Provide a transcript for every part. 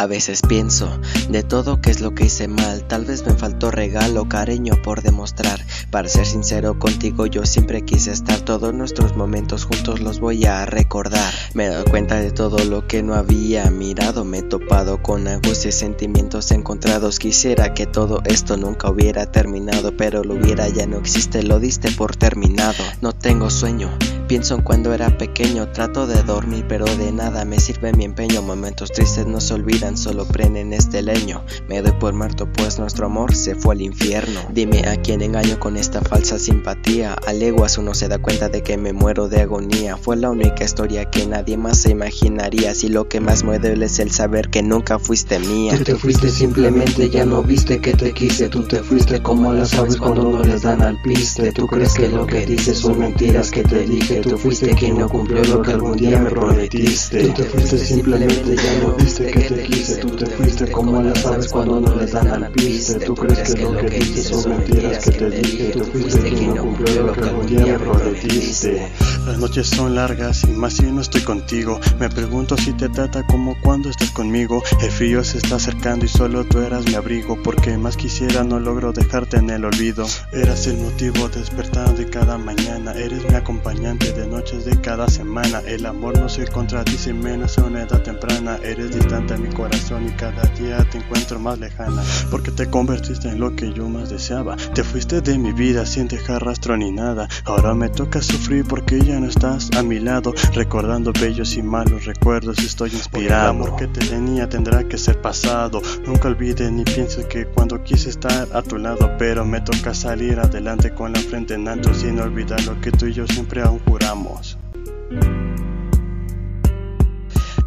A veces pienso de todo que es lo que hice mal. Tal vez me faltó regalo, cariño por demostrar. Para ser sincero contigo, yo siempre quise estar. Todos nuestros momentos juntos los voy a recordar. Me he dado cuenta de todo lo que no había mirado. Me he topado con angustia y sentimientos encontrados. Quisiera que todo esto nunca hubiera terminado, pero lo hubiera ya no existe. Lo diste por terminado. No tengo sueño. Pienso en cuando era pequeño, trato de dormir, pero de nada me sirve mi empeño. Momentos tristes no se olvidan, solo prenden este leño. Me doy por muerto, pues nuestro amor se fue al infierno. Dime a quién engaño con esta falsa simpatía. A leguas uno se da cuenta de que me muero de agonía. Fue la única historia que nadie más se imaginaría. Si lo que más me duele es el saber que nunca fuiste mía. Tú te fuiste simplemente, ya no viste que te quise. Tú te fuiste como las aves cuando no les dan al piste. Tú crees que lo que dices son mentiras que te dije. Tú fuiste quien no cumplió lo que algún día me prometiste. Tú te fuiste simplemente, ya no viste que te quise. Tú te fuiste como las aves cuando no les dan al piste. Tú crees que lo que dices son mentiras que te dije. Tú fuiste quien no cumplió lo que algún día me prometiste. Las noches son largas y más si no estoy contigo. Me pregunto si te trata como cuando estás conmigo. El frío se está acercando y solo tú eras mi abrigo. Porque más quisiera no logro dejarte en el olvido. Eras el motivo de despertar de cada mañana. Eres mi acompañante de noches de cada semana. El amor no se contradice menos a una edad temprana. Eres distante a mi corazón y cada día te encuentro más lejana. Porque te convertiste en lo que yo más deseaba. Te fuiste de mi vida sin dejar rastro ni nada. Ahora me toca sufrir porque ya no estás a mi lado. Recordando bellos y malos recuerdos estoy inspirado. El amor que te tenía tendrá que ser pasado. Nunca olvides ni pienses que cuando quise estar a tu lado. Pero me toca salir adelante con la frente en alto sin olvidar lo que tú y yo siempre aún juramos. Ramos.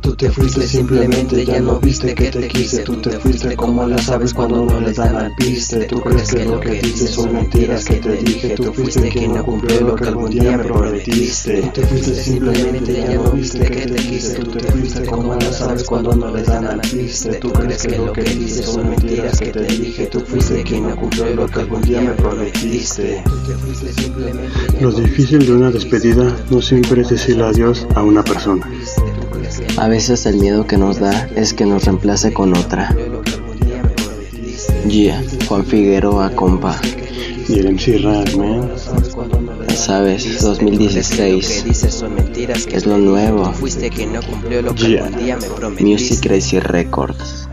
Tú te fuiste simplemente, ya no viste que te quise. Tú te fuiste como las aves cuando no les dan al piste. Tú crees que lo que dices son mentiras que te dije. Tú fuiste quien no cumplió lo que algún día me prometiste. Tú te fuiste simplemente, ya no viste que te quise. Tú te fuiste como las aves cuando no les dan al piste. Tú crees que lo que dices son mentiras que te dije. Tú fuiste quien no cumplió lo que algún día me prometiste. Lo difícil de una despedida no siempre es decirle adiós a una persona a veces el miedo que nos da es que nos reemplace con otra. Yeah, Juan Figueroa, compa. Y el MC man. Sabes, 2016 es lo nuevo. Yeah. Music Crazy Records.